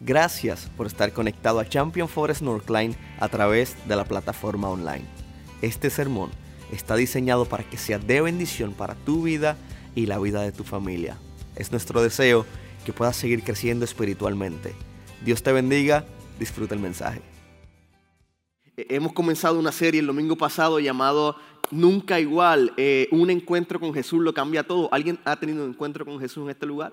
Gracias por estar conectado a Champion Forest Northline a través de la plataforma online. Este sermón está diseñado para que sea de bendición para tu vida y la vida de tu familia. Es nuestro deseo que puedas seguir creciendo espiritualmente. Dios te bendiga, disfruta el mensaje. Hemos comenzado una serie el domingo pasado llamado Nunca Igual, eh, un encuentro con Jesús lo cambia todo. ¿Alguien ha tenido un encuentro con Jesús en este lugar?